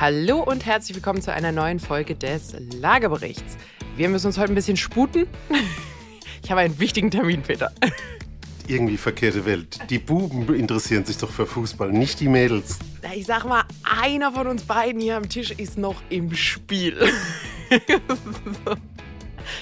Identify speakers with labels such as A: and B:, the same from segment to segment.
A: Hallo und herzlich willkommen zu einer neuen Folge des Lageberichts. Wir müssen uns heute ein bisschen sputen. Ich habe einen wichtigen Termin, Peter.
B: Irgendwie verkehrte Welt. Die Buben interessieren sich doch für Fußball, nicht die Mädels.
A: Ich sag mal, einer von uns beiden hier am Tisch ist noch im Spiel.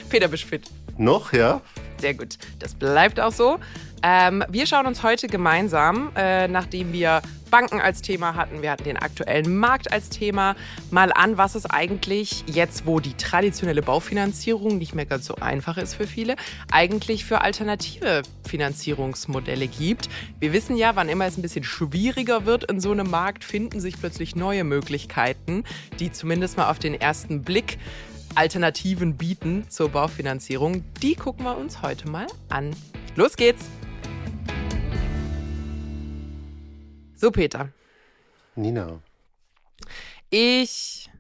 A: Peter, bist fit?
B: Noch, ja?
A: Sehr gut. Das bleibt auch so. Ähm, wir schauen uns heute gemeinsam, äh, nachdem wir Banken als Thema hatten, wir hatten den aktuellen Markt als Thema, mal an, was es eigentlich jetzt, wo die traditionelle Baufinanzierung nicht mehr ganz so einfach ist für viele, eigentlich für alternative Finanzierungsmodelle gibt. Wir wissen ja, wann immer es ein bisschen schwieriger wird in so einem Markt, finden sich plötzlich neue Möglichkeiten, die zumindest mal auf den ersten Blick Alternativen bieten zur Baufinanzierung. Die gucken wir uns heute mal an. Los geht's! So, Peter.
B: Nina.
A: Ich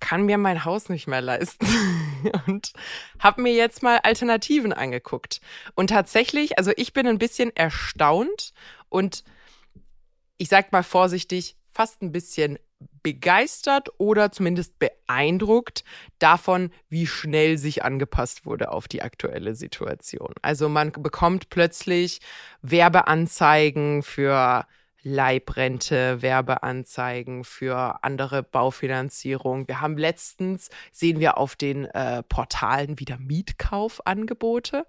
A: kann mir mein Haus nicht mehr leisten und habe mir jetzt mal Alternativen angeguckt. Und tatsächlich, also ich bin ein bisschen erstaunt und ich sag mal vorsichtig, fast ein bisschen begeistert oder zumindest beeindruckt davon, wie schnell sich angepasst wurde auf die aktuelle Situation. Also man bekommt plötzlich Werbeanzeigen für Leibrente, Werbeanzeigen für andere Baufinanzierung. Wir haben letztens, sehen wir auf den äh, Portalen wieder Mietkaufangebote.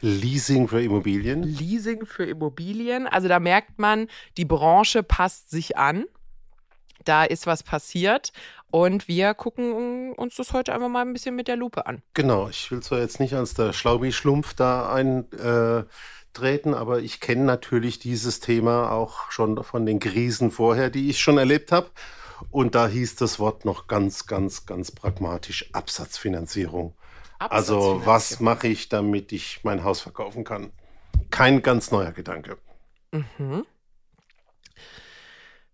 B: Leasing für Immobilien.
A: Leasing für Immobilien. Also da merkt man, die Branche passt sich an. Da ist was passiert und wir gucken uns das heute einfach mal ein bisschen mit der Lupe an.
B: Genau, ich will zwar jetzt nicht als der Schlaubi-Schlumpf da ein. Äh aber ich kenne natürlich dieses Thema auch schon von den Krisen vorher, die ich schon erlebt habe. Und da hieß das Wort noch ganz, ganz, ganz pragmatisch Absatzfinanzierung. Also was mache ich, damit ich mein Haus verkaufen kann? Kein ganz neuer Gedanke.
A: Mhm.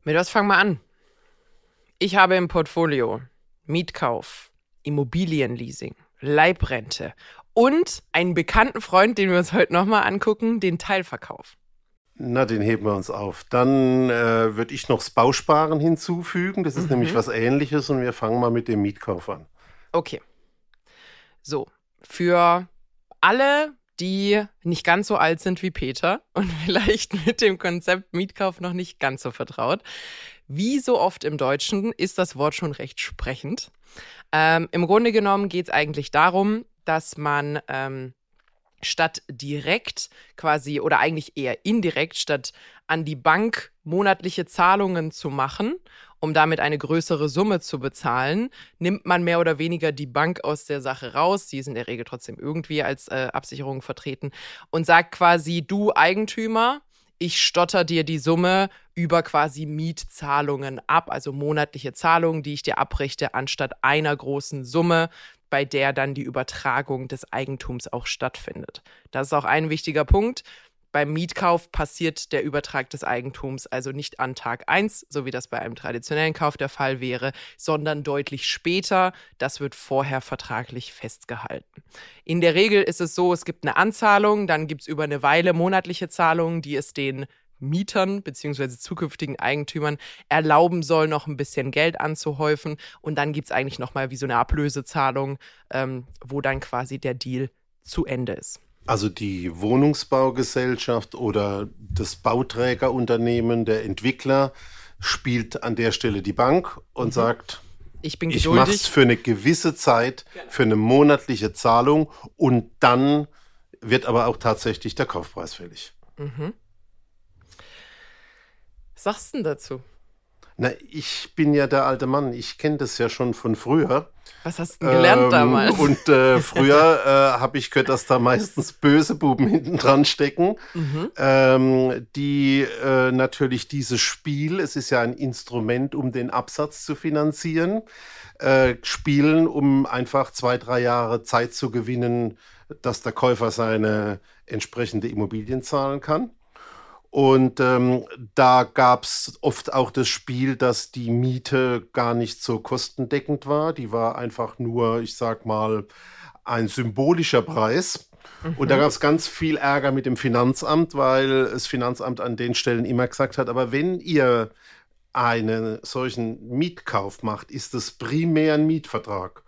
A: Mit was fangen wir an? Ich habe im Portfolio Mietkauf, Immobilienleasing, Leibrente und einen bekannten Freund, den wir uns heute nochmal angucken, den Teilverkauf.
B: Na, den heben wir uns auf. Dann äh, würde ich noch das Bausparen hinzufügen. Das ist mhm. nämlich was Ähnliches und wir fangen mal mit dem Mietkauf an.
A: Okay. So, für alle, die nicht ganz so alt sind wie Peter und vielleicht mit dem Konzept Mietkauf noch nicht ganz so vertraut. Wie so oft im Deutschen ist das Wort schon recht sprechend. Ähm, Im Grunde genommen geht es eigentlich darum, dass man ähm, statt direkt quasi oder eigentlich eher indirekt statt an die Bank monatliche Zahlungen zu machen, um damit eine größere Summe zu bezahlen, nimmt man mehr oder weniger die Bank aus der Sache raus, die ist in der Regel trotzdem irgendwie als äh, Absicherung vertreten und sagt quasi, du Eigentümer, ich stotter dir die Summe über quasi Mietzahlungen ab, also monatliche Zahlungen, die ich dir abrichte, anstatt einer großen Summe, bei der dann die Übertragung des Eigentums auch stattfindet. Das ist auch ein wichtiger Punkt. Beim Mietkauf passiert der Übertrag des Eigentums also nicht an Tag 1, so wie das bei einem traditionellen Kauf der Fall wäre, sondern deutlich später. Das wird vorher vertraglich festgehalten. In der Regel ist es so, es gibt eine Anzahlung, dann gibt es über eine Weile monatliche Zahlungen, die es den Mietern bzw. zukünftigen Eigentümern erlauben soll, noch ein bisschen Geld anzuhäufen. Und dann gibt es eigentlich nochmal wie so eine Ablösezahlung, ähm, wo dann quasi der Deal zu Ende ist.
B: Also die Wohnungsbaugesellschaft oder das Bauträgerunternehmen, der Entwickler spielt an der Stelle die Bank und mhm. sagt, ich, bin ich mache es für eine gewisse Zeit, für eine monatliche Zahlung und dann wird aber auch tatsächlich der Kaufpreis fällig. Mhm.
A: Was sagst du denn dazu?
B: Na, ich bin ja der alte Mann. Ich kenne das ja schon von früher.
A: Was hast du denn gelernt ähm, damals?
B: Und äh, früher äh, habe ich gehört, dass da meistens böse Buben hinten dran stecken, mhm. ähm, die äh, natürlich dieses Spiel, es ist ja ein Instrument, um den Absatz zu finanzieren, äh, spielen, um einfach zwei, drei Jahre Zeit zu gewinnen, dass der Käufer seine entsprechende Immobilien zahlen kann. Und ähm, da gab es oft auch das Spiel, dass die Miete gar nicht so kostendeckend war. Die war einfach nur, ich sag mal, ein symbolischer Preis. Mhm. Und da mhm. gab es ganz viel Ärger mit dem Finanzamt, weil das Finanzamt an den Stellen immer gesagt hat, aber wenn ihr einen solchen Mietkauf macht, ist es primär ein Mietvertrag.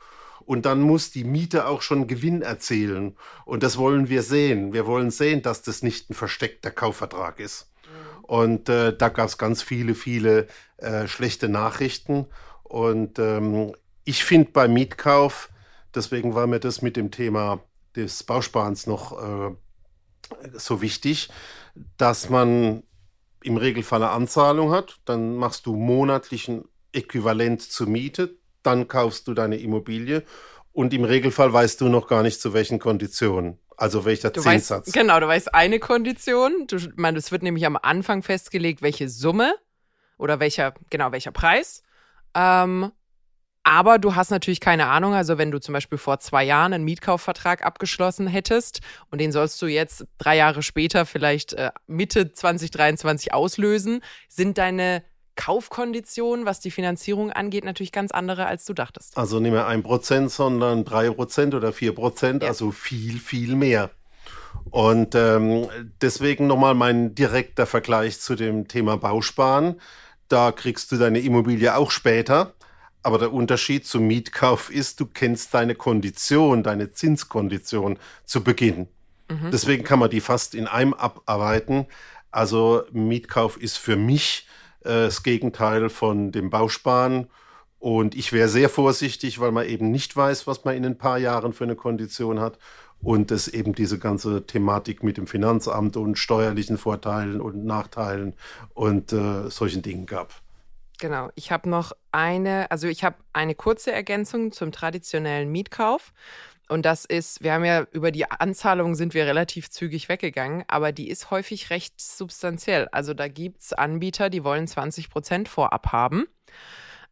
B: Und dann muss die Miete auch schon Gewinn erzielen. Und das wollen wir sehen. Wir wollen sehen, dass das nicht ein versteckter Kaufvertrag ist. Mhm. Und äh, da gab es ganz viele, viele äh, schlechte Nachrichten. Und ähm, ich finde beim Mietkauf, deswegen war mir das mit dem Thema des Bausparens noch äh, so wichtig, dass man im Regelfall eine Anzahlung hat, dann machst du monatlichen Äquivalent zur Miete, dann kaufst du deine Immobilie und im Regelfall weißt du noch gar nicht zu welchen Konditionen. Also welcher
A: du
B: Zinssatz.
A: Weißt, genau, du weißt eine Kondition. Du, man, es wird nämlich am Anfang festgelegt, welche Summe oder welcher, genau, welcher Preis. Ähm, aber du hast natürlich keine Ahnung, also wenn du zum Beispiel vor zwei Jahren einen Mietkaufvertrag abgeschlossen hättest und den sollst du jetzt drei Jahre später vielleicht äh, Mitte 2023 auslösen, sind deine Kaufkonditionen, was die Finanzierung angeht, natürlich ganz andere, als du dachtest.
B: Also nicht mehr ein Prozent, sondern drei Prozent oder vier Prozent, ja. also viel, viel mehr. Und ähm, deswegen nochmal mein direkter Vergleich zu dem Thema Bausparen. Da kriegst du deine Immobilie auch später aber der Unterschied zum Mietkauf ist, du kennst deine Kondition, deine Zinskondition zu Beginn. Mhm. Deswegen kann man die fast in einem abarbeiten. Also Mietkauf ist für mich äh, das Gegenteil von dem Bausparen. Und ich wäre sehr vorsichtig, weil man eben nicht weiß, was man in ein paar Jahren für eine Kondition hat. Und es eben diese ganze Thematik mit dem Finanzamt und steuerlichen Vorteilen und Nachteilen und äh, solchen Dingen gab.
A: Genau, ich habe noch eine, also ich habe eine kurze Ergänzung zum traditionellen Mietkauf. Und das ist, wir haben ja über die Anzahlung sind wir relativ zügig weggegangen, aber die ist häufig recht substanziell. Also da gibt es Anbieter, die wollen 20 Prozent vorab haben.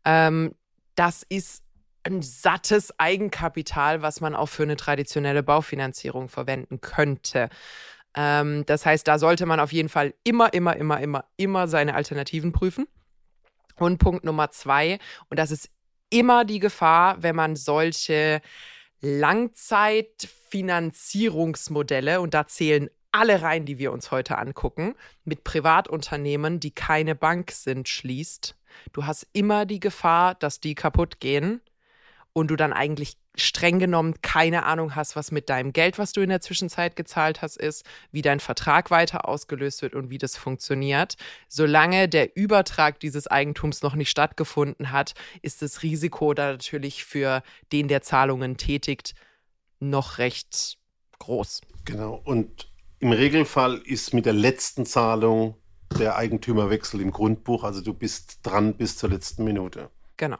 A: Ähm, das ist ein sattes Eigenkapital, was man auch für eine traditionelle Baufinanzierung verwenden könnte. Ähm, das heißt, da sollte man auf jeden Fall immer, immer, immer, immer, immer seine Alternativen prüfen. Und Punkt Nummer zwei, und das ist immer die Gefahr, wenn man solche Langzeitfinanzierungsmodelle, und da zählen alle rein, die wir uns heute angucken, mit Privatunternehmen, die keine Bank sind, schließt. Du hast immer die Gefahr, dass die kaputt gehen und du dann eigentlich streng genommen keine Ahnung hast, was mit deinem Geld, was du in der Zwischenzeit gezahlt hast, ist, wie dein Vertrag weiter ausgelöst wird und wie das funktioniert. Solange der Übertrag dieses Eigentums noch nicht stattgefunden hat, ist das Risiko da natürlich für den, der Zahlungen tätigt, noch recht groß.
B: Genau. Und im Regelfall ist mit der letzten Zahlung der Eigentümerwechsel im Grundbuch, also du bist dran bis zur letzten Minute.
A: Genau.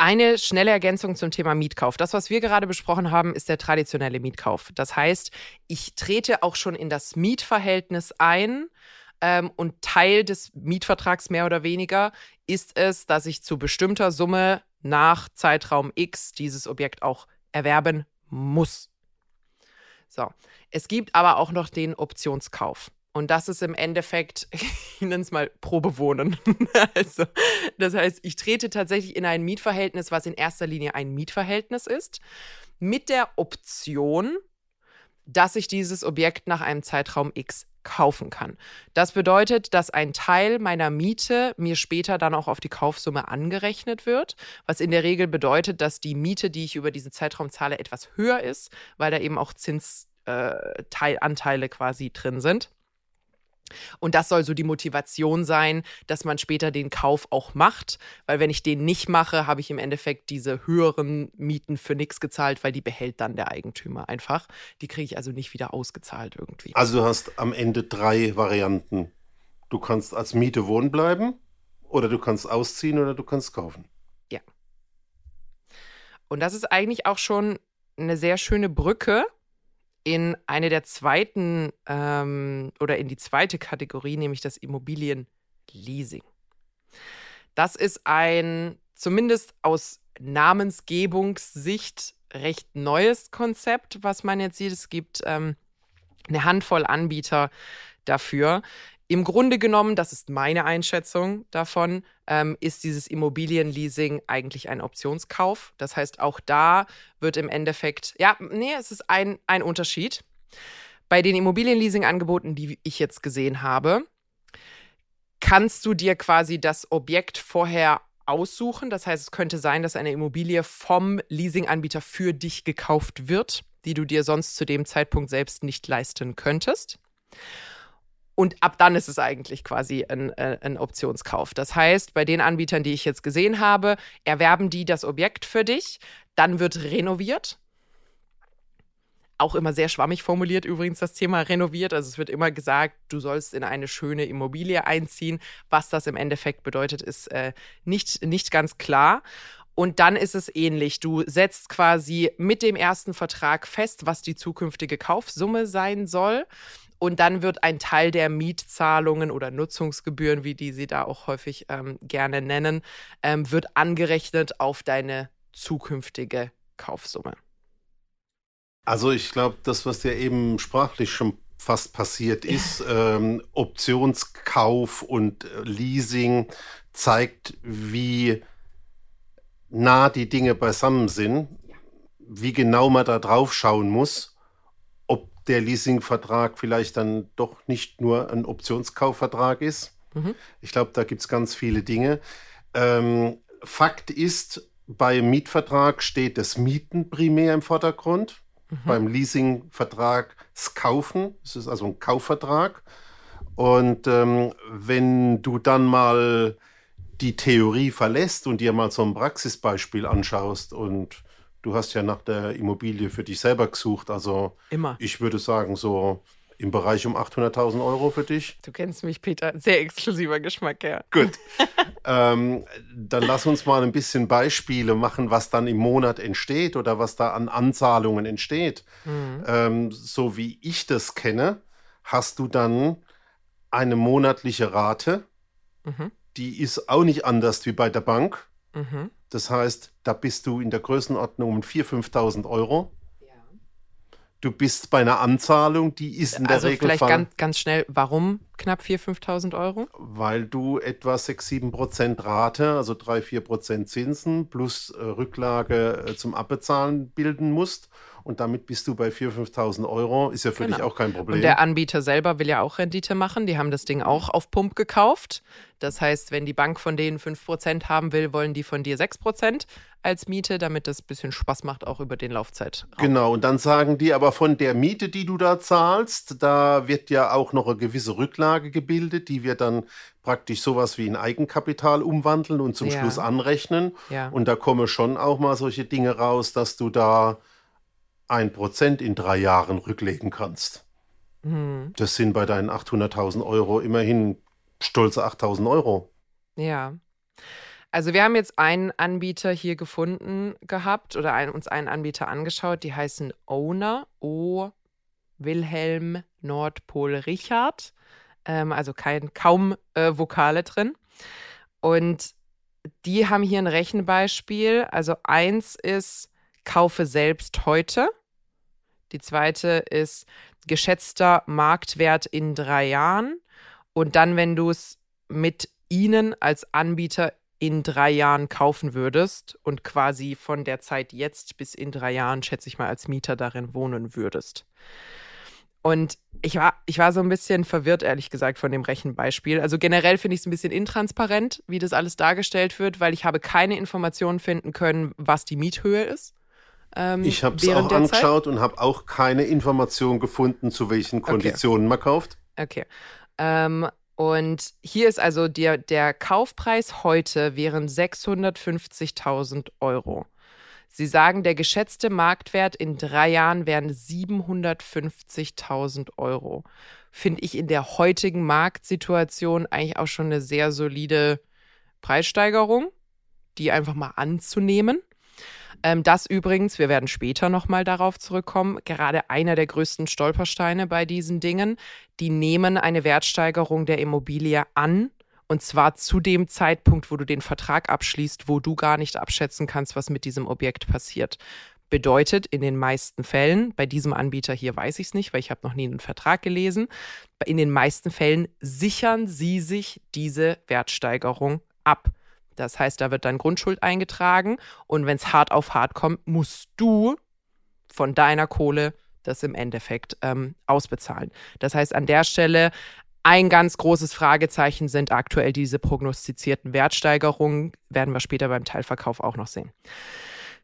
A: Eine schnelle Ergänzung zum Thema Mietkauf. Das, was wir gerade besprochen haben, ist der traditionelle Mietkauf. Das heißt, ich trete auch schon in das Mietverhältnis ein ähm, und Teil des Mietvertrags mehr oder weniger ist es, dass ich zu bestimmter Summe nach Zeitraum X dieses Objekt auch erwerben muss. So, es gibt aber auch noch den Optionskauf. Und das ist im Endeffekt, ich nenne es mal Probewohnen. also, das heißt, ich trete tatsächlich in ein Mietverhältnis, was in erster Linie ein Mietverhältnis ist, mit der Option, dass ich dieses Objekt nach einem Zeitraum X kaufen kann. Das bedeutet, dass ein Teil meiner Miete mir später dann auch auf die Kaufsumme angerechnet wird, was in der Regel bedeutet, dass die Miete, die ich über diesen Zeitraum zahle, etwas höher ist, weil da eben auch Zinsanteile äh, quasi drin sind. Und das soll so die Motivation sein, dass man später den Kauf auch macht, weil wenn ich den nicht mache, habe ich im Endeffekt diese höheren Mieten für nichts gezahlt, weil die behält dann der Eigentümer einfach. Die kriege ich also nicht wieder ausgezahlt irgendwie.
B: Also du hast am Ende drei Varianten. Du kannst als Miete wohnen bleiben oder du kannst ausziehen oder du kannst kaufen.
A: Ja. Und das ist eigentlich auch schon eine sehr schöne Brücke in eine der zweiten ähm, oder in die zweite Kategorie, nämlich das Immobilienleasing. Das ist ein zumindest aus Namensgebungssicht recht neues Konzept, was man jetzt sieht. Es gibt ähm, eine Handvoll Anbieter dafür. Im Grunde genommen, das ist meine Einschätzung davon, ähm, ist dieses Immobilienleasing eigentlich ein Optionskauf. Das heißt, auch da wird im Endeffekt, ja, nee, es ist ein, ein Unterschied. Bei den Immobilienleasing-Angeboten, die ich jetzt gesehen habe, kannst du dir quasi das Objekt vorher aussuchen. Das heißt, es könnte sein, dass eine Immobilie vom Leasinganbieter für dich gekauft wird, die du dir sonst zu dem Zeitpunkt selbst nicht leisten könntest. Und ab dann ist es eigentlich quasi ein, äh, ein, Optionskauf. Das heißt, bei den Anbietern, die ich jetzt gesehen habe, erwerben die das Objekt für dich, dann wird renoviert auch immer sehr schwammig formuliert übrigens das Thema renoviert. Also es wird immer gesagt, du sollst in eine schöne Immobilie einziehen. Was das im Endeffekt bedeutet, ist äh, nicht, nicht ganz klar. Und dann ist es ähnlich. Du setzt quasi mit dem ersten Vertrag fest, was die zukünftige Kaufsumme sein soll. Und dann wird ein Teil der Mietzahlungen oder Nutzungsgebühren, wie die sie da auch häufig ähm, gerne nennen, ähm, wird angerechnet auf deine zukünftige Kaufsumme.
B: Also ich glaube, das, was dir eben sprachlich schon fast passiert ist, ähm, Optionskauf und äh, Leasing zeigt, wie nah die Dinge beisammen sind, wie genau man da drauf schauen muss, der Leasingvertrag vielleicht dann doch nicht nur ein Optionskaufvertrag ist. Mhm. Ich glaube, da gibt es ganz viele Dinge. Ähm, Fakt ist, beim Mietvertrag steht das Mieten primär im Vordergrund mhm. beim Leasingvertrag kaufen. Es ist also ein Kaufvertrag. Und ähm, wenn du dann mal die Theorie verlässt und dir mal so ein Praxisbeispiel anschaust und du hast ja nach der Immobilie für dich selber gesucht, also
A: immer.
B: Ich würde sagen so im Bereich um 800.000 Euro für dich.
A: Du kennst mich, Peter. Sehr exklusiver Geschmack, ja.
B: Gut. ähm, dann lass uns mal ein bisschen Beispiele machen, was dann im Monat entsteht oder was da an Anzahlungen entsteht. Mhm. Ähm, so wie ich das kenne, hast du dann eine monatliche Rate. Mhm. Die ist auch nicht anders wie bei der Bank. Mhm. Das heißt, da bist du in der Größenordnung um 4.000, 5.000 Euro du bist bei einer Anzahlung, die ist in der also Regel.
A: Vielleicht ganz, ganz schnell, warum knapp 4.000, 5.000 Euro?
B: Weil du etwa 6, 7 Prozent Rate, also 3, 4 Prozent Zinsen plus äh, Rücklage äh, zum Abbezahlen bilden musst. Und damit bist du bei 4.000, 5.000 Euro. Ist ja für genau. dich auch kein Problem.
A: Und der Anbieter selber will ja auch Rendite machen. Die haben das Ding auch auf Pump gekauft. Das heißt, wenn die Bank von denen 5% haben will, wollen die von dir 6% als Miete, damit das ein bisschen Spaß macht, auch über den Laufzeitraum.
B: Genau, und dann sagen die aber von der Miete, die du da zahlst, da wird ja auch noch eine gewisse Rücklage gebildet, die wir dann praktisch sowas wie ein Eigenkapital umwandeln und zum ja. Schluss anrechnen. Ja. Und da kommen schon auch mal solche Dinge raus, dass du da ein Prozent in drei Jahren rücklegen kannst. Mhm. Das sind bei deinen 800.000 Euro immerhin stolze 8.000 Euro.
A: Ja. Also wir haben jetzt einen Anbieter hier gefunden gehabt oder ein, uns einen Anbieter angeschaut, die heißen Owner, O Wilhelm Nordpol Richard, ähm, also kein, kaum äh, Vokale drin. Und die haben hier ein Rechenbeispiel. Also eins ist, kaufe selbst heute. Die zweite ist geschätzter Marktwert in drei Jahren. Und dann, wenn du es mit ihnen als Anbieter in drei Jahren kaufen würdest und quasi von der Zeit jetzt bis in drei Jahren, schätze ich mal, als Mieter darin wohnen würdest. Und ich war, ich war so ein bisschen verwirrt, ehrlich gesagt, von dem Rechenbeispiel. Also generell finde ich es ein bisschen intransparent, wie das alles dargestellt wird, weil ich habe keine Informationen finden können, was die Miethöhe ist.
B: Ähm, ich habe es auch angeschaut Zeit. und habe auch keine Informationen gefunden, zu welchen Konditionen okay. man kauft.
A: Okay. Ähm, und hier ist also der, der Kaufpreis heute wären 650.000 Euro. Sie sagen, der geschätzte Marktwert in drei Jahren wären 750.000 Euro. Finde ich in der heutigen Marktsituation eigentlich auch schon eine sehr solide Preissteigerung, die einfach mal anzunehmen. Ähm, das übrigens, wir werden später nochmal darauf zurückkommen, gerade einer der größten Stolpersteine bei diesen Dingen. Die nehmen eine Wertsteigerung der Immobilie an. Und zwar zu dem Zeitpunkt, wo du den Vertrag abschließt, wo du gar nicht abschätzen kannst, was mit diesem Objekt passiert. Bedeutet in den meisten Fällen, bei diesem Anbieter hier weiß ich es nicht, weil ich habe noch nie einen Vertrag gelesen, in den meisten Fällen sichern sie sich diese Wertsteigerung ab. Das heißt, da wird dann Grundschuld eingetragen und wenn es hart auf hart kommt, musst du von deiner Kohle das im Endeffekt ähm, ausbezahlen. Das heißt, an der Stelle Ein ganz großes Fragezeichen sind aktuell diese prognostizierten Wertsteigerungen, werden wir später beim Teilverkauf auch noch sehen.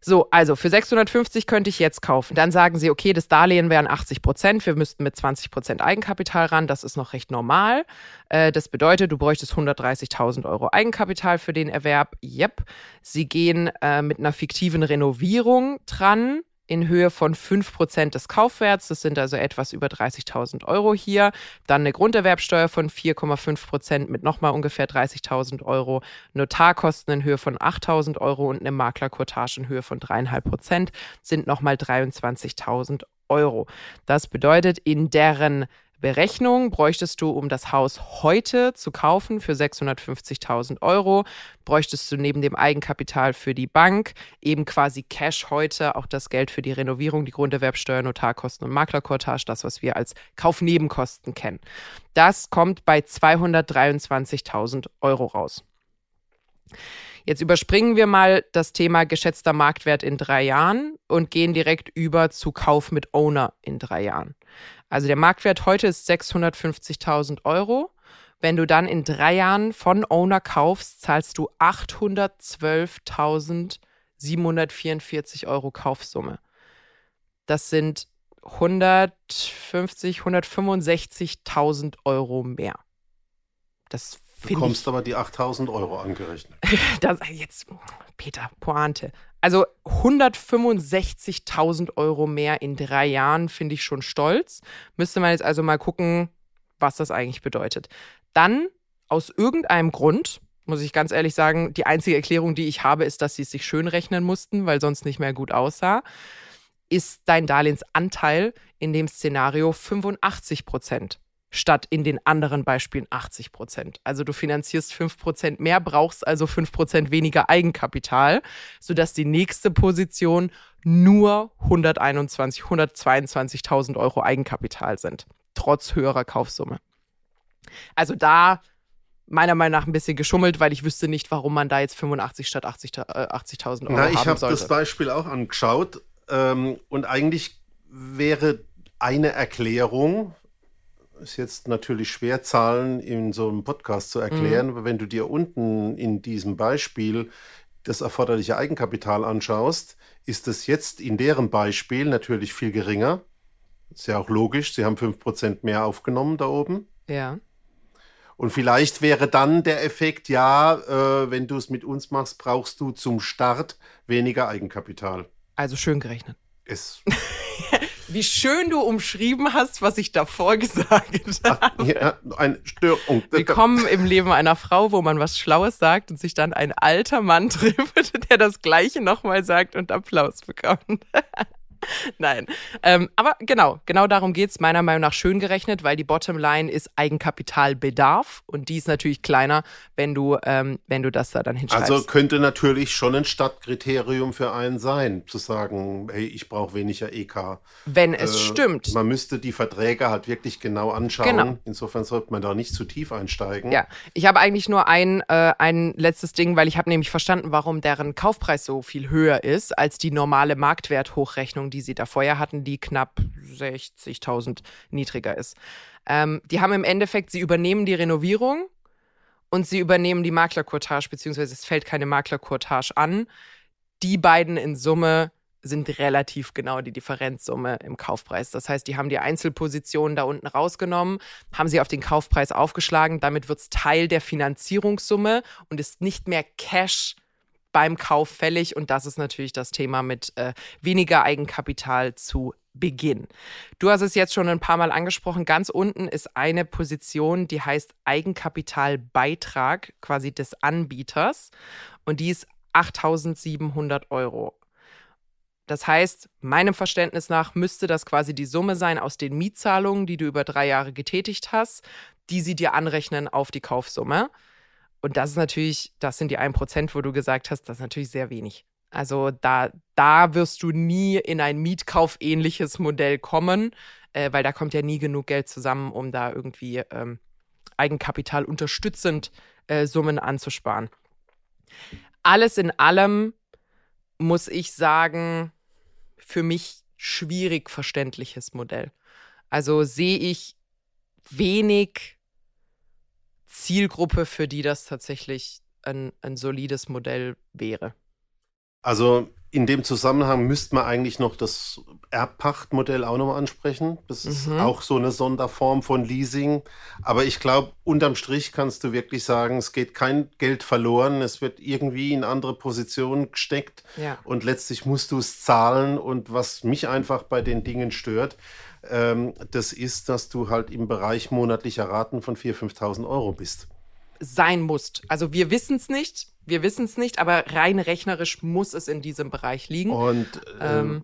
A: So, also für 650 könnte ich jetzt kaufen. Dann sagen sie, okay, das Darlehen wären 80 Prozent. Wir müssten mit 20 Prozent Eigenkapital ran. Das ist noch recht normal. Äh, das bedeutet, du bräuchtest 130.000 Euro Eigenkapital für den Erwerb. Yep. Sie gehen äh, mit einer fiktiven Renovierung dran in Höhe von 5% des Kaufwerts. Das sind also etwas über 30.000 Euro hier. Dann eine Grunderwerbsteuer von 4,5% mit nochmal ungefähr 30.000 Euro. Notarkosten in Höhe von 8.000 Euro und eine Maklercourtage in Höhe von 3,5% sind nochmal 23.000 Euro. Das bedeutet, in deren Berechnung bräuchtest du, um das Haus heute zu kaufen für 650.000 Euro, bräuchtest du neben dem Eigenkapital für die Bank eben quasi Cash heute, auch das Geld für die Renovierung, die Grunderwerbsteuer, Notarkosten und Maklerkortage, das, was wir als Kaufnebenkosten kennen. Das kommt bei 223.000 Euro raus. Jetzt überspringen wir mal das Thema geschätzter Marktwert in drei Jahren und gehen direkt über zu Kauf mit Owner in drei Jahren. Also der Marktwert heute ist 650.000 Euro. Wenn du dann in drei Jahren von Owner kaufst, zahlst du 812.744 Euro Kaufsumme. Das sind 150, 165.000 Euro mehr.
B: Das Du bekommst aber die 8000 Euro angerechnet.
A: das, jetzt, Peter, Pointe. Also 165.000 Euro mehr in drei Jahren finde ich schon stolz. Müsste man jetzt also mal gucken, was das eigentlich bedeutet. Dann, aus irgendeinem Grund, muss ich ganz ehrlich sagen, die einzige Erklärung, die ich habe, ist, dass sie es sich schön rechnen mussten, weil sonst nicht mehr gut aussah, ist dein Darlehensanteil in dem Szenario 85 Prozent statt in den anderen Beispielen 80 Prozent. Also du finanzierst 5 Prozent mehr, brauchst also 5 Prozent weniger Eigenkapital, sodass die nächste Position nur 121, 122.000 Euro Eigenkapital sind, trotz höherer Kaufsumme. Also da meiner Meinung nach ein bisschen geschummelt, weil ich wüsste nicht, warum man da jetzt 85 statt 80.000 äh, 80 Euro Na,
B: ich habe das Beispiel auch angeschaut ähm, und eigentlich wäre eine Erklärung, ist jetzt natürlich schwer, Zahlen in so einem Podcast zu erklären, mhm. aber wenn du dir unten in diesem Beispiel das erforderliche Eigenkapital anschaust, ist es jetzt in deren Beispiel natürlich viel geringer. Ist ja auch logisch, sie haben 5% mehr aufgenommen da oben.
A: Ja.
B: Und vielleicht wäre dann der Effekt, ja, äh, wenn du es mit uns machst, brauchst du zum Start weniger Eigenkapital.
A: Also schön gerechnet.
B: Es
A: wie schön du umschrieben hast, was ich davor gesagt habe.
B: Ja, eine Störung.
A: Willkommen im Leben einer Frau, wo man was Schlaues sagt und sich dann ein alter Mann trifft, der das Gleiche nochmal sagt und Applaus bekommt. Nein. Ähm, aber genau, genau darum geht es meiner Meinung nach schön gerechnet, weil die Bottomline ist Eigenkapitalbedarf und die ist natürlich kleiner, wenn du, ähm, wenn du das da dann hinschreibst.
B: Also könnte natürlich schon ein Stadtkriterium für einen sein, zu sagen, hey, ich brauche weniger EK.
A: Wenn es äh, stimmt.
B: Man müsste die Verträge halt wirklich genau anschauen. Genau. Insofern sollte man da nicht zu tief einsteigen.
A: Ja, ich habe eigentlich nur ein, äh, ein letztes Ding, weil ich habe nämlich verstanden, warum deren Kaufpreis so viel höher ist als die normale Marktwerthochrechnung, die sie da vorher hatten, die knapp 60.000 niedriger ist. Ähm, die haben im Endeffekt, sie übernehmen die Renovierung und sie übernehmen die Maklercourtage, beziehungsweise es fällt keine Maklercourtage an. Die beiden in Summe sind relativ genau die Differenzsumme im Kaufpreis. Das heißt, die haben die Einzelpositionen da unten rausgenommen, haben sie auf den Kaufpreis aufgeschlagen. Damit wird es Teil der Finanzierungssumme und ist nicht mehr Cash beim Kauf fällig. Und das ist natürlich das Thema mit äh, weniger Eigenkapital zu Beginn. Du hast es jetzt schon ein paar Mal angesprochen. Ganz unten ist eine Position, die heißt Eigenkapitalbeitrag quasi des Anbieters. Und die ist 8700 Euro. Das heißt, meinem Verständnis nach müsste das quasi die Summe sein aus den Mietzahlungen, die du über drei Jahre getätigt hast, die sie dir anrechnen auf die Kaufsumme. Und das ist natürlich, das sind die 1%, wo du gesagt hast, das ist natürlich sehr wenig. Also da, da wirst du nie in ein Mietkauf-ähnliches Modell kommen, äh, weil da kommt ja nie genug Geld zusammen, um da irgendwie ähm, Eigenkapital unterstützend äh, Summen anzusparen. Alles in allem muss ich sagen, für mich schwierig verständliches Modell. Also sehe ich wenig Zielgruppe, für die das tatsächlich ein, ein solides Modell wäre.
B: Also in dem Zusammenhang müsste man eigentlich noch das Erbpachtmodell auch noch ansprechen. Das ist mhm. auch so eine Sonderform von Leasing. Aber ich glaube, unterm Strich kannst du wirklich sagen, es geht kein Geld verloren. Es wird irgendwie in andere Positionen gesteckt. Ja. Und letztlich musst du es zahlen. Und was mich einfach bei den Dingen stört, ähm, das ist, dass du halt im Bereich monatlicher Raten von 4.000, 5.000 Euro bist.
A: Sein musst. Also wir wissen es nicht. Wir wissen es nicht, aber rein rechnerisch muss es in diesem Bereich liegen.
B: Und äh, ähm,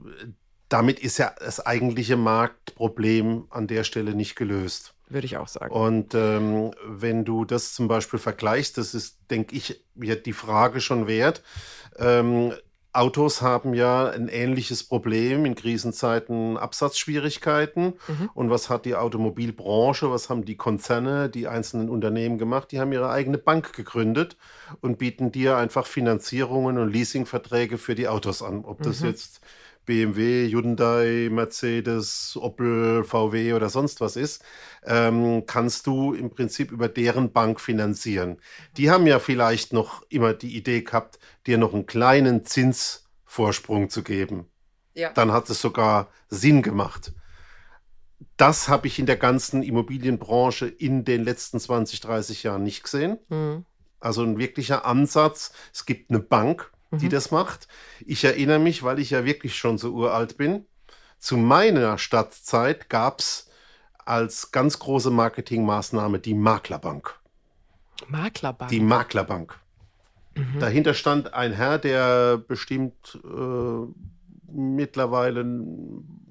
B: damit ist ja das eigentliche Marktproblem an der Stelle nicht gelöst.
A: Würde ich auch sagen.
B: Und ähm, wenn du das zum Beispiel vergleichst, das ist, denke ich, mir die Frage schon wert. Ähm, Autos haben ja ein ähnliches Problem in Krisenzeiten Absatzschwierigkeiten. Mhm. Und was hat die Automobilbranche, was haben die Konzerne, die einzelnen Unternehmen gemacht? Die haben ihre eigene Bank gegründet und bieten dir einfach Finanzierungen und Leasingverträge für die Autos an. Ob das mhm. jetzt BMW, Hyundai, Mercedes, Opel, VW oder sonst was ist, ähm, kannst du im Prinzip über deren Bank finanzieren. Die haben ja vielleicht noch immer die Idee gehabt, dir noch einen kleinen Zinsvorsprung zu geben. Ja. Dann hat es sogar Sinn gemacht. Das habe ich in der ganzen Immobilienbranche in den letzten 20, 30 Jahren nicht gesehen. Mhm. Also ein wirklicher Ansatz. Es gibt eine Bank, die mhm. das macht. Ich erinnere mich, weil ich ja wirklich schon so uralt bin, zu meiner Stadtzeit gab es als ganz große Marketingmaßnahme die Maklerbank.
A: Maklerbank?
B: Die Maklerbank. Mhm. Dahinter stand ein Herr, der bestimmt äh, mittlerweile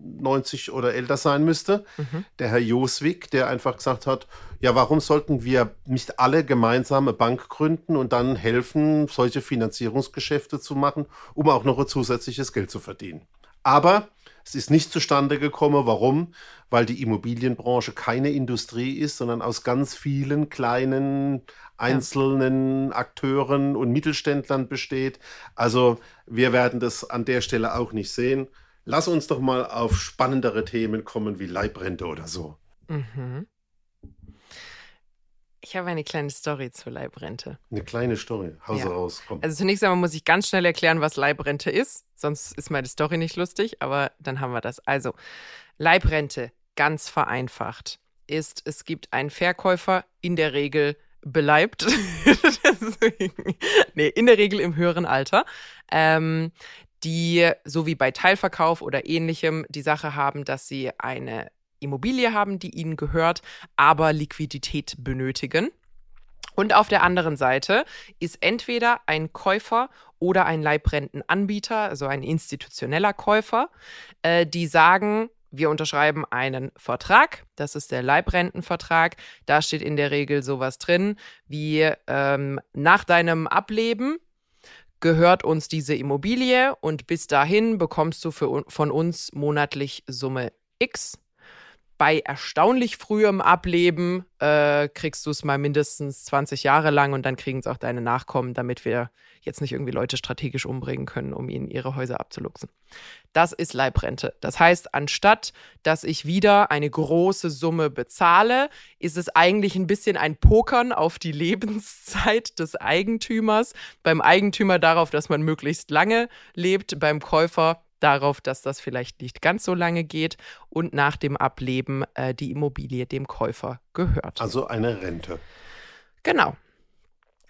B: 90 oder älter sein müsste, mhm. der Herr Joswig, der einfach gesagt hat, ja, warum sollten wir nicht alle gemeinsam eine Bank gründen und dann helfen, solche Finanzierungsgeschäfte zu machen, um auch noch ein zusätzliches Geld zu verdienen. Aber es ist nicht zustande gekommen. Warum? Weil die Immobilienbranche keine Industrie ist, sondern aus ganz vielen kleinen einzelnen ja. Akteuren und Mittelständlern besteht. Also wir werden das an der Stelle auch nicht sehen. Lass uns doch mal auf spannendere Themen kommen wie Leibrente oder so. Mhm.
A: Ich habe eine kleine Story zur Leibrente.
B: Eine kleine Story. Hause ja. raus.
A: Komm. Also zunächst einmal muss ich ganz schnell erklären, was Leibrente ist. Sonst ist meine Story nicht lustig, aber dann haben wir das. Also, Leibrente, ganz vereinfacht, ist, es gibt einen Verkäufer, in der Regel beleibt. nee, in der Regel im höheren Alter. Ähm, die, so wie bei Teilverkauf oder ähnlichem, die Sache haben, dass sie eine Immobilie haben, die ihnen gehört, aber Liquidität benötigen. Und auf der anderen Seite ist entweder ein Käufer oder ein Leibrentenanbieter, also ein institutioneller Käufer, äh, die sagen, wir unterschreiben einen Vertrag, das ist der Leibrentenvertrag. Da steht in der Regel sowas drin wie ähm, nach deinem Ableben gehört uns diese Immobilie und bis dahin bekommst du für, von uns monatlich Summe X bei erstaunlich frühem Ableben äh, kriegst du es mal mindestens 20 Jahre lang und dann kriegen es auch deine Nachkommen, damit wir jetzt nicht irgendwie Leute strategisch umbringen können, um ihnen ihre Häuser abzuluxen. Das ist Leibrente. Das heißt, anstatt dass ich wieder eine große Summe bezahle, ist es eigentlich ein bisschen ein Pokern auf die Lebenszeit des Eigentümers. Beim Eigentümer darauf, dass man möglichst lange lebt, beim Käufer darauf, dass das vielleicht nicht ganz so lange geht und nach dem Ableben äh, die Immobilie dem Käufer gehört.
B: Also eine Rente.
A: Genau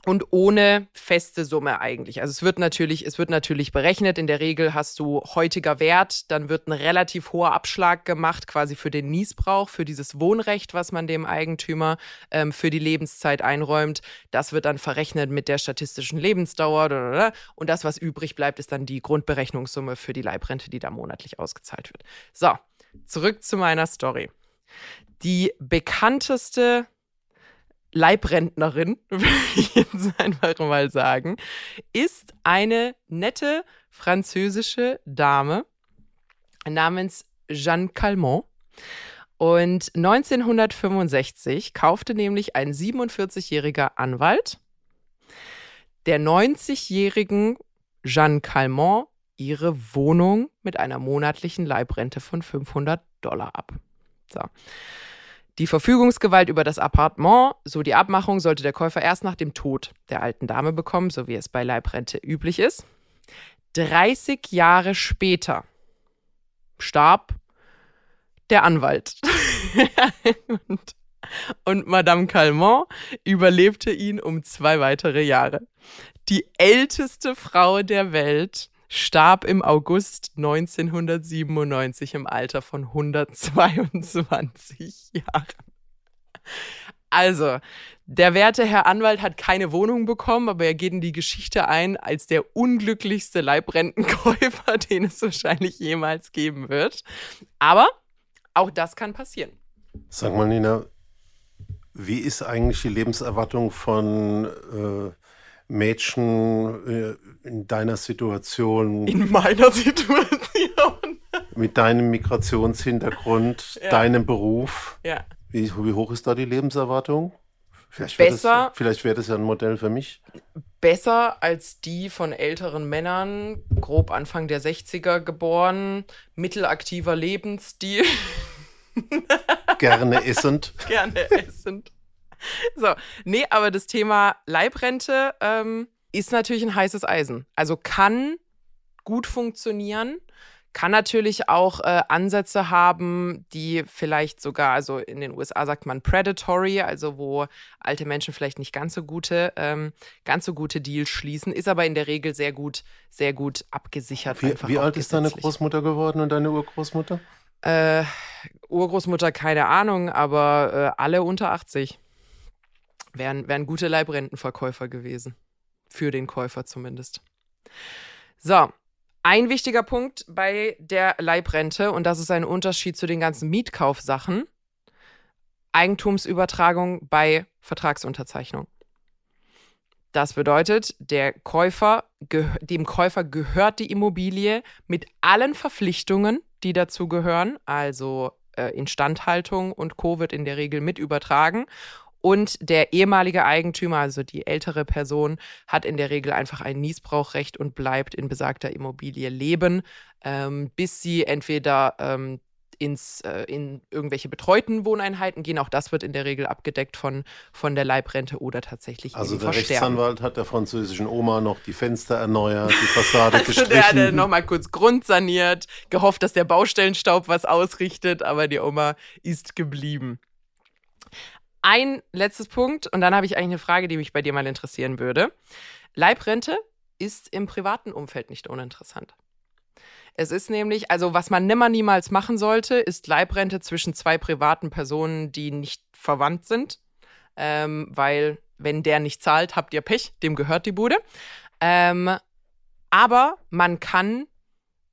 A: und ohne feste Summe eigentlich. Also es wird natürlich, es wird natürlich berechnet. In der Regel hast du heutiger Wert, dann wird ein relativ hoher Abschlag gemacht, quasi für den Niesbrauch, für dieses Wohnrecht, was man dem Eigentümer ähm, für die Lebenszeit einräumt. Das wird dann verrechnet mit der statistischen Lebensdauer. Und das, was übrig bleibt, ist dann die Grundberechnungssumme für die Leibrente, die da monatlich ausgezahlt wird. So, zurück zu meiner Story. Die bekannteste Leibrentnerin, würde ich jetzt einfach mal sagen, ist eine nette französische Dame namens Jeanne Calment. Und 1965 kaufte nämlich ein 47-jähriger Anwalt der 90-jährigen Jeanne Calment ihre Wohnung mit einer monatlichen Leibrente von 500 Dollar ab. So. Die Verfügungsgewalt über das Appartement, so die Abmachung, sollte der Käufer erst nach dem Tod der alten Dame bekommen, so wie es bei Leibrente üblich ist. 30 Jahre später starb der Anwalt. und, und Madame Calmont überlebte ihn um zwei weitere Jahre. Die älteste Frau der Welt starb im August 1997 im Alter von 122 Jahren. Also, der werte Herr Anwalt hat keine Wohnung bekommen, aber er geht in die Geschichte ein als der unglücklichste Leibrentenkäufer, den es wahrscheinlich jemals geben wird. Aber auch das kann passieren.
B: Sag mal, Nina, wie ist eigentlich die Lebenserwartung von äh, Mädchen äh, in deiner Situation?
A: In meiner Situation.
B: mit deinem Migrationshintergrund, ja. deinem Beruf.
A: Ja.
B: Wie, wie, hoch ist da die Lebenserwartung?
A: Vielleicht besser.
B: Das, vielleicht wäre das ja ein Modell für mich.
A: Besser als die von älteren Männern, grob Anfang der 60er geboren, mittelaktiver Lebensstil.
B: Gerne essend.
A: Gerne essend. So, nee, aber das Thema Leibrente ähm, ist natürlich ein heißes Eisen. Also kann gut funktionieren, kann natürlich auch äh, Ansätze haben, die vielleicht sogar, also in den USA sagt man predatory, also wo alte Menschen vielleicht nicht ganz so gute, ähm, ganz so gute Deals schließen, ist aber in der Regel sehr gut, sehr gut abgesichert.
B: Wie, wie alt ist deine Großmutter geworden und deine Urgroßmutter?
A: Äh, Urgroßmutter, keine Ahnung, aber äh, alle unter 80 wären, wären gute Leibrentenverkäufer gewesen. Für den Käufer zumindest. So, ein wichtiger Punkt bei der Leibrente, und das ist ein Unterschied zu den ganzen Mietkaufsachen, Eigentumsübertragung bei Vertragsunterzeichnung. Das bedeutet, der Käufer, dem Käufer gehört die Immobilie mit allen Verpflichtungen, die dazu gehören, also äh, Instandhaltung und Co. wird in der Regel mit übertragen. Und der ehemalige Eigentümer, also die ältere Person, hat in der Regel einfach ein Niesbrauchrecht und bleibt in besagter Immobilie leben, ähm, bis sie entweder ähm, ins, äh, in irgendwelche betreuten Wohneinheiten gehen. Auch das wird in der Regel abgedeckt von, von der Leibrente oder tatsächlich
B: Also der Rechtsanwalt hat der französischen Oma noch die Fenster erneuert, die Fassade also gestrichen.
A: Der hat nochmal kurz grundsaniert, gehofft, dass der Baustellenstaub was ausrichtet, aber die Oma ist geblieben ein letztes Punkt und dann habe ich eigentlich eine Frage, die mich bei dir mal interessieren würde. Leibrente ist im privaten Umfeld nicht uninteressant. Es ist nämlich, also was man nimmer niemals machen sollte, ist Leibrente zwischen zwei privaten Personen, die nicht verwandt sind. Ähm, weil, wenn der nicht zahlt, habt ihr Pech, dem gehört die Bude. Ähm, aber man kann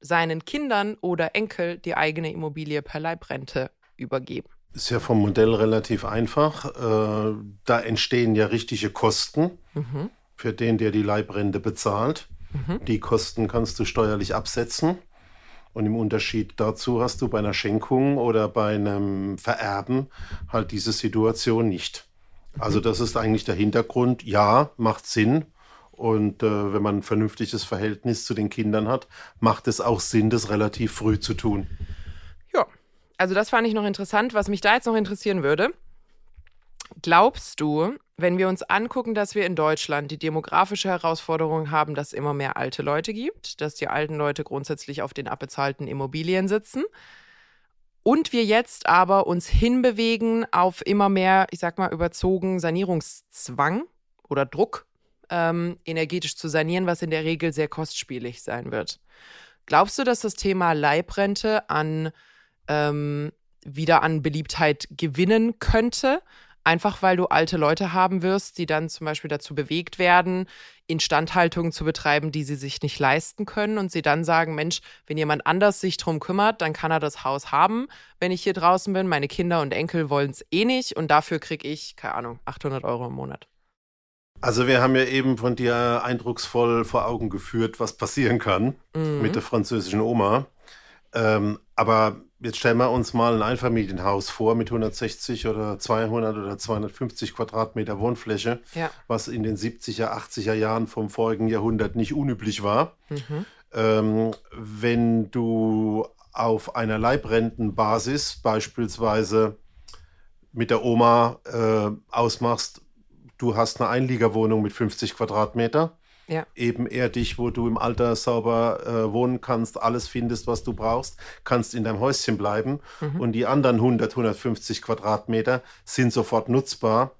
A: seinen Kindern oder Enkel die eigene Immobilie per Leibrente übergeben.
B: Ist ja vom Modell relativ einfach. Äh, da entstehen ja richtige Kosten mhm. für den, der die Leibrente bezahlt. Mhm. Die Kosten kannst du steuerlich absetzen. Und im Unterschied dazu hast du bei einer Schenkung oder bei einem Vererben halt diese Situation nicht. Mhm. Also das ist eigentlich der Hintergrund. Ja, macht Sinn. Und äh, wenn man ein vernünftiges Verhältnis zu den Kindern hat, macht es auch Sinn, das relativ früh zu tun
A: also das fand ich noch interessant. Was mich da jetzt noch interessieren würde, glaubst du, wenn wir uns angucken, dass wir in Deutschland die demografische Herausforderung haben, dass es immer mehr alte Leute gibt, dass die alten Leute grundsätzlich auf den abbezahlten Immobilien sitzen und wir jetzt aber uns hinbewegen auf immer mehr, ich sag mal, überzogen Sanierungszwang oder Druck, ähm, energetisch zu sanieren, was in der Regel sehr kostspielig sein wird. Glaubst du, dass das Thema Leibrente an ähm, wieder an Beliebtheit gewinnen könnte. Einfach weil du alte Leute haben wirst, die dann zum Beispiel dazu bewegt werden, Instandhaltungen zu betreiben, die sie sich nicht leisten können und sie dann sagen, Mensch, wenn jemand anders sich drum kümmert, dann kann er das Haus haben, wenn ich hier draußen bin. Meine Kinder und Enkel wollen es eh nicht und dafür kriege ich, keine Ahnung, 800 Euro im Monat.
B: Also wir haben ja eben von dir eindrucksvoll vor Augen geführt, was passieren kann mhm. mit der französischen Oma. Ähm, aber jetzt stellen wir uns mal ein Einfamilienhaus vor mit 160 oder 200 oder 250 Quadratmeter Wohnfläche,
A: ja.
B: was in den 70er, 80er Jahren vom vorigen Jahrhundert nicht unüblich war. Mhm. Ähm, wenn du auf einer Leibrentenbasis beispielsweise mit der Oma äh, ausmachst, du hast eine Einliegerwohnung mit 50 Quadratmeter. Ja. Ebenerdig, wo du im Alter sauber äh, wohnen kannst, alles findest, was du brauchst, kannst in deinem Häuschen bleiben. Mhm. Und die anderen 100, 150 Quadratmeter sind sofort nutzbar.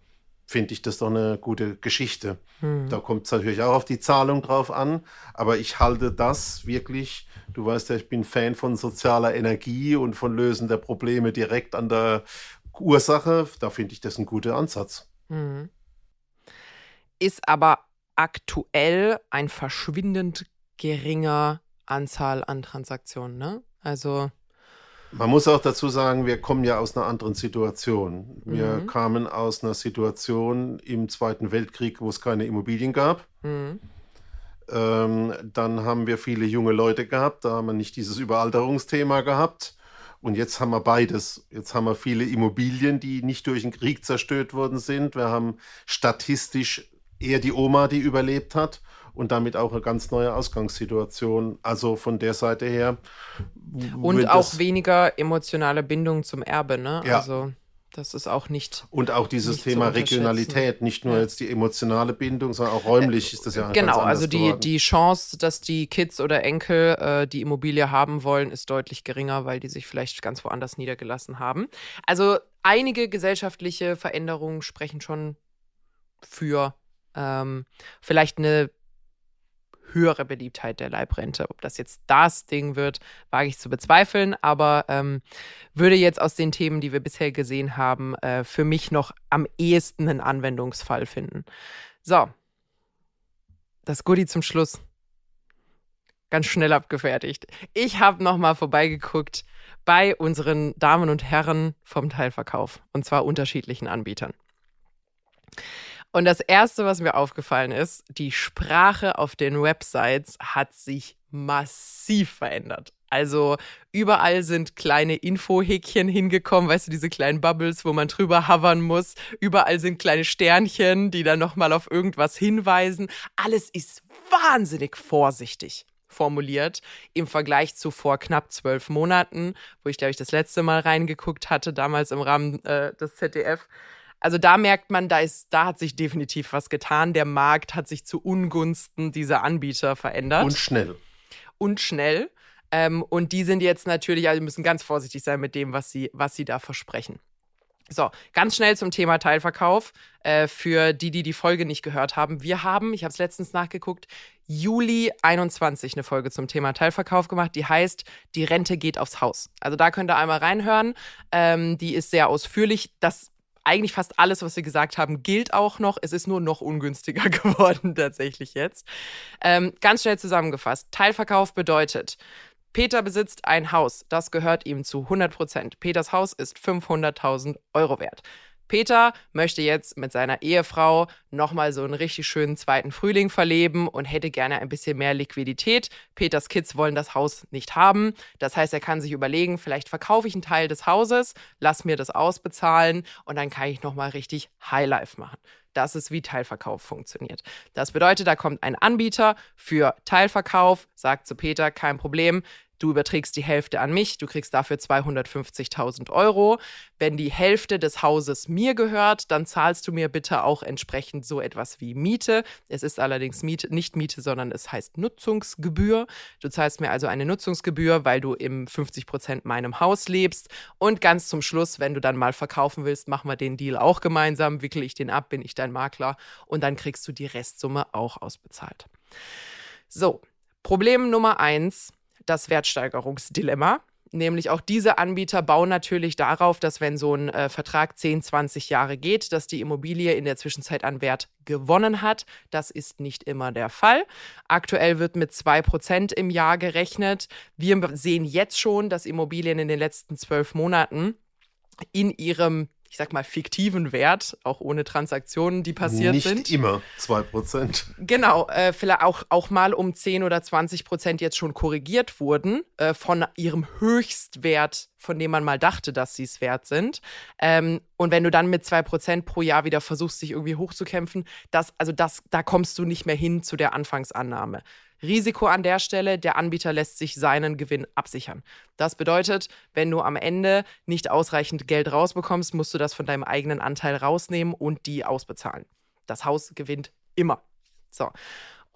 B: Finde ich das doch eine gute Geschichte. Mhm. Da kommt es natürlich auch auf die Zahlung drauf an. Aber ich halte das wirklich, du weißt ja, ich bin Fan von sozialer Energie und von Lösen der Probleme direkt an der Ursache. Da finde ich das ein guter Ansatz. Mhm
A: ist aber aktuell ein verschwindend geringer Anzahl an Transaktionen. Ne? Also
B: man muss auch dazu sagen, wir kommen ja aus einer anderen Situation. Wir mhm. kamen aus einer Situation im Zweiten Weltkrieg, wo es keine Immobilien gab. Mhm. Ähm, dann haben wir viele junge Leute gehabt, da haben wir nicht dieses Überalterungsthema gehabt. Und jetzt haben wir beides. Jetzt haben wir viele Immobilien, die nicht durch den Krieg zerstört worden sind. Wir haben statistisch eher die Oma, die überlebt hat und damit auch eine ganz neue Ausgangssituation. Also von der Seite her.
A: Und auch weniger emotionale Bindung zum Erbe, ne? Ja. Also das ist auch nicht.
B: Und auch dieses Thema Regionalität, nicht nur jetzt die emotionale Bindung, sondern auch räumlich ist das ja
A: Genau, also die, die Chance, dass die Kids oder Enkel äh, die Immobilie haben wollen, ist deutlich geringer, weil die sich vielleicht ganz woanders niedergelassen haben. Also einige gesellschaftliche Veränderungen sprechen schon für ähm, vielleicht eine höhere Beliebtheit der Leibrente. Ob das jetzt das Ding wird, wage ich zu bezweifeln, aber ähm, würde jetzt aus den Themen, die wir bisher gesehen haben, äh, für mich noch am ehesten einen Anwendungsfall finden. So, das Goodie zum Schluss. Ganz schnell abgefertigt. Ich habe nochmal vorbeigeguckt bei unseren Damen und Herren vom Teilverkauf und zwar unterschiedlichen Anbietern. Und das Erste, was mir aufgefallen ist, die Sprache auf den Websites hat sich massiv verändert. Also überall sind kleine Infohäkchen hingekommen, weißt du, diese kleinen Bubbles, wo man drüber hovern muss. Überall sind kleine Sternchen, die dann nochmal auf irgendwas hinweisen. Alles ist wahnsinnig vorsichtig formuliert im Vergleich zu vor knapp zwölf Monaten, wo ich glaube ich das letzte Mal reingeguckt hatte, damals im Rahmen äh, des ZDF. Also da merkt man, da ist, da hat sich definitiv was getan. Der Markt hat sich zu Ungunsten dieser Anbieter verändert.
B: Und schnell.
A: Und schnell. Ähm, und die sind jetzt natürlich, also müssen ganz vorsichtig sein mit dem, was sie, was sie da versprechen. So, ganz schnell zum Thema Teilverkauf. Äh, für die, die die Folge nicht gehört haben. Wir haben, ich habe es letztens nachgeguckt, Juli 21 eine Folge zum Thema Teilverkauf gemacht. Die heißt, die Rente geht aufs Haus. Also da könnt ihr einmal reinhören. Ähm, die ist sehr ausführlich. Das eigentlich fast alles, was wir gesagt haben, gilt auch noch. Es ist nur noch ungünstiger geworden tatsächlich jetzt. Ähm, ganz schnell zusammengefasst. Teilverkauf bedeutet, Peter besitzt ein Haus, das gehört ihm zu 100 Prozent. Peters Haus ist 500.000 Euro wert. Peter möchte jetzt mit seiner Ehefrau nochmal so einen richtig schönen zweiten Frühling verleben und hätte gerne ein bisschen mehr Liquidität. Peters Kids wollen das Haus nicht haben. Das heißt, er kann sich überlegen, vielleicht verkaufe ich einen Teil des Hauses, lass mir das ausbezahlen und dann kann ich nochmal richtig Highlife machen. Das ist, wie Teilverkauf funktioniert. Das bedeutet, da kommt ein Anbieter für Teilverkauf, sagt zu Peter, kein Problem, Du überträgst die Hälfte an mich, du kriegst dafür 250.000 Euro. Wenn die Hälfte des Hauses mir gehört, dann zahlst du mir bitte auch entsprechend so etwas wie Miete. Es ist allerdings Miete, nicht Miete, sondern es heißt Nutzungsgebühr. Du zahlst mir also eine Nutzungsgebühr, weil du im 50 Prozent meinem Haus lebst. Und ganz zum Schluss, wenn du dann mal verkaufen willst, machen wir den Deal auch gemeinsam, wickle ich den ab, bin ich dein Makler und dann kriegst du die Restsumme auch ausbezahlt. So, Problem Nummer eins das Wertsteigerungsdilemma. Nämlich auch diese Anbieter bauen natürlich darauf, dass wenn so ein äh, Vertrag 10, 20 Jahre geht, dass die Immobilie in der Zwischenzeit an Wert gewonnen hat. Das ist nicht immer der Fall. Aktuell wird mit 2% im Jahr gerechnet. Wir sehen jetzt schon, dass Immobilien in den letzten zwölf Monaten in ihrem ich sag mal, fiktiven Wert, auch ohne Transaktionen, die passiert
B: Nicht
A: sind.
B: Nicht immer 2%.
A: Genau, äh, vielleicht auch, auch mal um 10 oder 20 Prozent jetzt schon korrigiert wurden äh, von ihrem Höchstwert, von dem man mal dachte, dass sie es wert sind. Ähm, und wenn du dann mit 2% pro Jahr wieder versuchst, dich irgendwie hochzukämpfen, das, also das, da kommst du nicht mehr hin zu der Anfangsannahme. Risiko an der Stelle, der Anbieter lässt sich seinen Gewinn absichern. Das bedeutet, wenn du am Ende nicht ausreichend Geld rausbekommst, musst du das von deinem eigenen Anteil rausnehmen und die ausbezahlen. Das Haus gewinnt immer. So.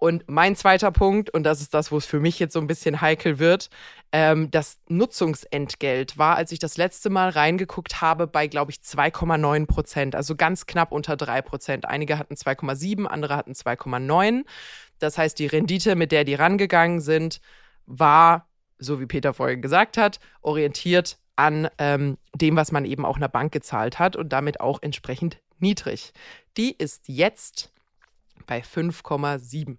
A: Und mein zweiter Punkt, und das ist das, wo es für mich jetzt so ein bisschen heikel wird, ähm, das Nutzungsentgelt war, als ich das letzte Mal reingeguckt habe, bei, glaube ich, 2,9 Prozent, also ganz knapp unter 3 Prozent. Einige hatten 2,7, andere hatten 2,9. Das heißt, die Rendite, mit der die rangegangen sind, war, so wie Peter vorhin gesagt hat, orientiert an ähm, dem, was man eben auch einer Bank gezahlt hat und damit auch entsprechend niedrig. Die ist jetzt bei 5,7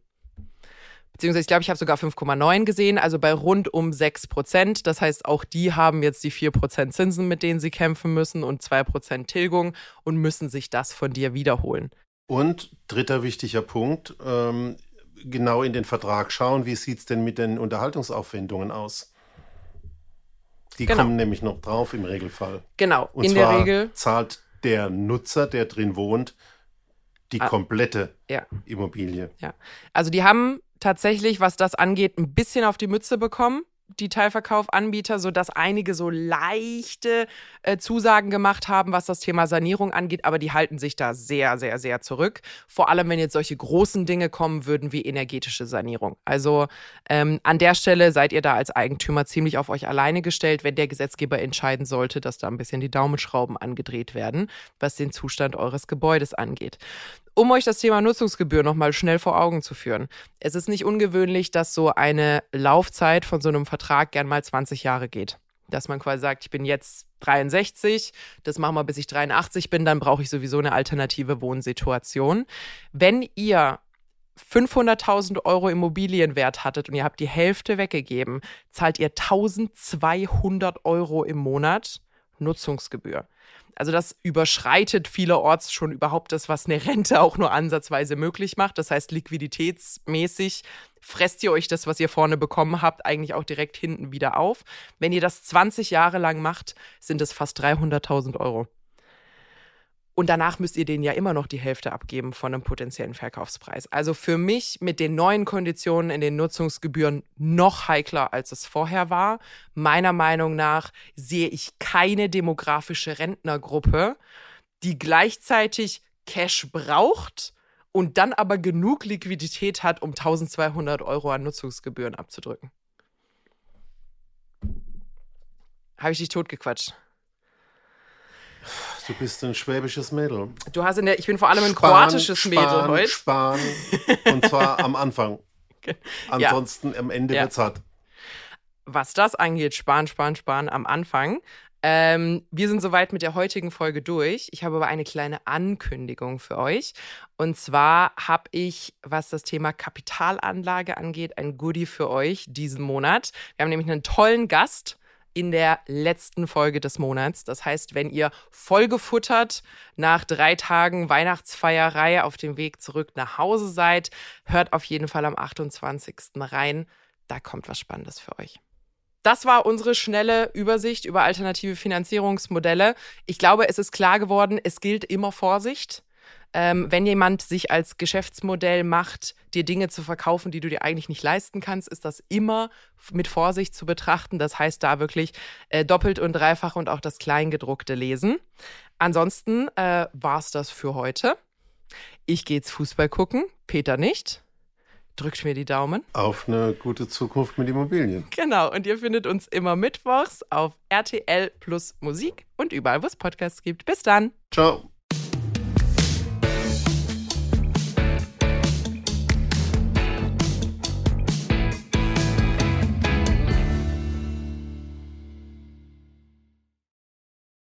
A: beziehungsweise ich glaube, ich habe sogar 5,9 gesehen, also bei rund um 6 Prozent. Das heißt, auch die haben jetzt die 4 Prozent Zinsen, mit denen sie kämpfen müssen und 2 Prozent Tilgung und müssen sich das von dir wiederholen.
B: Und dritter wichtiger Punkt, ähm, genau in den Vertrag schauen, wie sieht es denn mit den Unterhaltungsaufwendungen aus? Die genau. kommen nämlich noch drauf im Regelfall.
A: Genau,
B: und in der Regel zahlt der Nutzer, der drin wohnt, die ah, komplette ja. Immobilie.
A: Ja, also die haben tatsächlich, was das angeht, ein bisschen auf die Mütze bekommen die Teilverkaufanbieter, sodass einige so leichte äh, Zusagen gemacht haben, was das Thema Sanierung angeht, aber die halten sich da sehr, sehr, sehr zurück. Vor allem, wenn jetzt solche großen Dinge kommen würden wie energetische Sanierung. Also ähm, an der Stelle seid ihr da als Eigentümer ziemlich auf euch alleine gestellt, wenn der Gesetzgeber entscheiden sollte, dass da ein bisschen die Daumenschrauben angedreht werden, was den Zustand eures Gebäudes angeht um euch das Thema Nutzungsgebühr nochmal schnell vor Augen zu führen. Es ist nicht ungewöhnlich, dass so eine Laufzeit von so einem Vertrag gern mal 20 Jahre geht. Dass man quasi sagt, ich bin jetzt 63, das machen wir bis ich 83 bin, dann brauche ich sowieso eine alternative Wohnsituation. Wenn ihr 500.000 Euro Immobilienwert hattet und ihr habt die Hälfte weggegeben, zahlt ihr 1200 Euro im Monat Nutzungsgebühr. Also das überschreitet vielerorts schon überhaupt das, was eine Rente auch nur ansatzweise möglich macht. Das heißt, liquiditätsmäßig fresst ihr euch das, was ihr vorne bekommen habt, eigentlich auch direkt hinten wieder auf. Wenn ihr das 20 Jahre lang macht, sind es fast 300.000 Euro. Und danach müsst ihr denen ja immer noch die Hälfte abgeben von einem potenziellen Verkaufspreis. Also für mich mit den neuen Konditionen in den Nutzungsgebühren noch heikler, als es vorher war. Meiner Meinung nach sehe ich keine demografische Rentnergruppe, die gleichzeitig Cash braucht und dann aber genug Liquidität hat, um 1200 Euro an Nutzungsgebühren abzudrücken. Habe ich dich totgequatscht?
B: Du bist ein schwäbisches Mädel.
A: Du hast in der, ich bin vor allem ein Span, kroatisches Span, Mädel heute.
B: Span, und zwar am Anfang. Ansonsten ja. am Ende ja. wird's hart.
A: Was das angeht, Span, Span, Span am Anfang. Ähm, wir sind soweit mit der heutigen Folge durch. Ich habe aber eine kleine Ankündigung für euch. Und zwar habe ich, was das Thema Kapitalanlage angeht, ein Goodie für euch diesen Monat. Wir haben nämlich einen tollen Gast in der letzten Folge des Monats. Das heißt, wenn ihr vollgefuttert nach drei Tagen Weihnachtsfeierei auf dem Weg zurück nach Hause seid, hört auf jeden Fall am 28. rein. Da kommt was Spannendes für euch. Das war unsere schnelle Übersicht über alternative Finanzierungsmodelle. Ich glaube, es ist klar geworden, es gilt immer Vorsicht ähm, wenn jemand sich als Geschäftsmodell macht, dir Dinge zu verkaufen, die du dir eigentlich nicht leisten kannst, ist das immer mit Vorsicht zu betrachten. Das heißt, da wirklich äh, doppelt und dreifach und auch das Kleingedruckte lesen. Ansonsten äh, war es das für heute. Ich gehe jetzt Fußball gucken, Peter nicht. Drückt mir die Daumen.
B: Auf eine gute Zukunft mit Immobilien.
A: Genau, und ihr findet uns immer mittwochs auf RTL plus Musik und überall, wo es Podcasts gibt. Bis dann.
B: Ciao.